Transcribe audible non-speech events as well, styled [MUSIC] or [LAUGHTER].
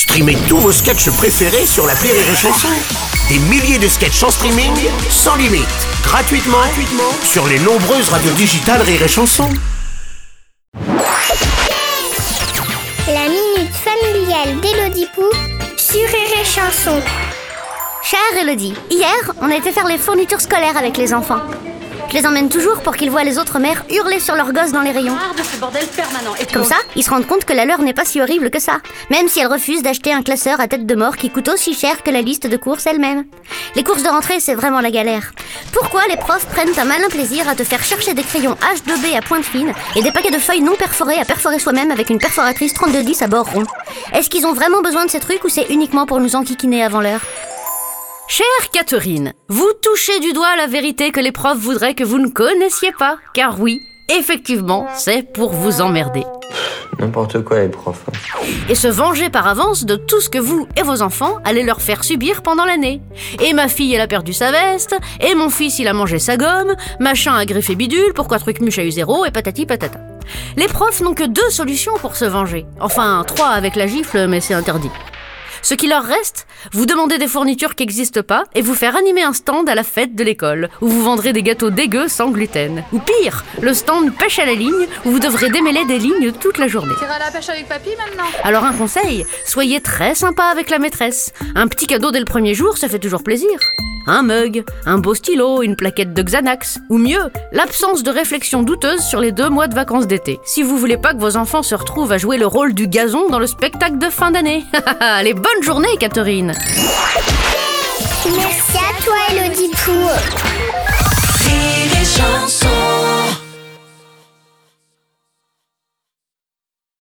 Streamez tous vos sketchs préférés sur la Rire et Chanson. Des milliers de sketchs en streaming, sans limite, gratuitement, gratuitement sur les nombreuses radios digitales Rire et Chanson. La minute familiale d'Élodie Pou sur Rire et Chanson. Chère Elodie, hier, on a été faire les fournitures scolaires avec les enfants. Je les emmène toujours pour qu'ils voient les autres mères hurler sur leurs gosses dans les rayons. marre de ce bordel permanent. Et Comme ça, ils se rendent compte que la leur n'est pas si horrible que ça, même si elles refusent d'acheter un classeur à tête de mort qui coûte aussi cher que la liste de courses elle-même. Les courses de rentrée, c'est vraiment la galère. Pourquoi les profs prennent un malin plaisir à te faire chercher des crayons H2B à pointe fine et des paquets de feuilles non perforées à perforer soi-même avec une perforatrice 3210 à bord rond? Est-ce qu'ils ont vraiment besoin de ces trucs ou c'est uniquement pour nous enquiquiner avant l'heure? Chère Catherine, vous touchez du doigt la vérité que les profs voudraient que vous ne connaissiez pas. Car oui, effectivement, c'est pour vous emmerder. N'importe quoi les profs. hein. Et se venger par avance de tout ce que vous et vos enfants allez leur faire subir pendant l'année. Et ma fille, elle a perdu sa veste, et mon fils, il a mangé sa gomme, machin a greffé bidule, pourquoi truc muche a eu zéro, et patati patata. Les profs n'ont que deux solutions pour se venger. Enfin, trois avec la gifle, mais c'est interdit. Ce qui leur reste, vous demander des fournitures qui n'existent pas et vous faire animer un stand à la fête de l'école, où vous vendrez des gâteaux dégueux sans gluten. Ou pire, le stand pêche à la ligne, où vous devrez démêler des lignes toute la journée. T'iras à la pêche avec papy maintenant? Alors un conseil, soyez très sympa avec la maîtresse. Un petit cadeau dès le premier jour, ça fait toujours plaisir. Un mug, un beau stylo, une plaquette de Xanax, ou mieux, l'absence de réflexion douteuse sur les deux mois de vacances d'été. Si vous voulez pas que vos enfants se retrouvent à jouer le rôle du gazon dans le spectacle de fin d'année. [LAUGHS] Allez, bonne journée, Catherine Merci à toi, Elodie Pou.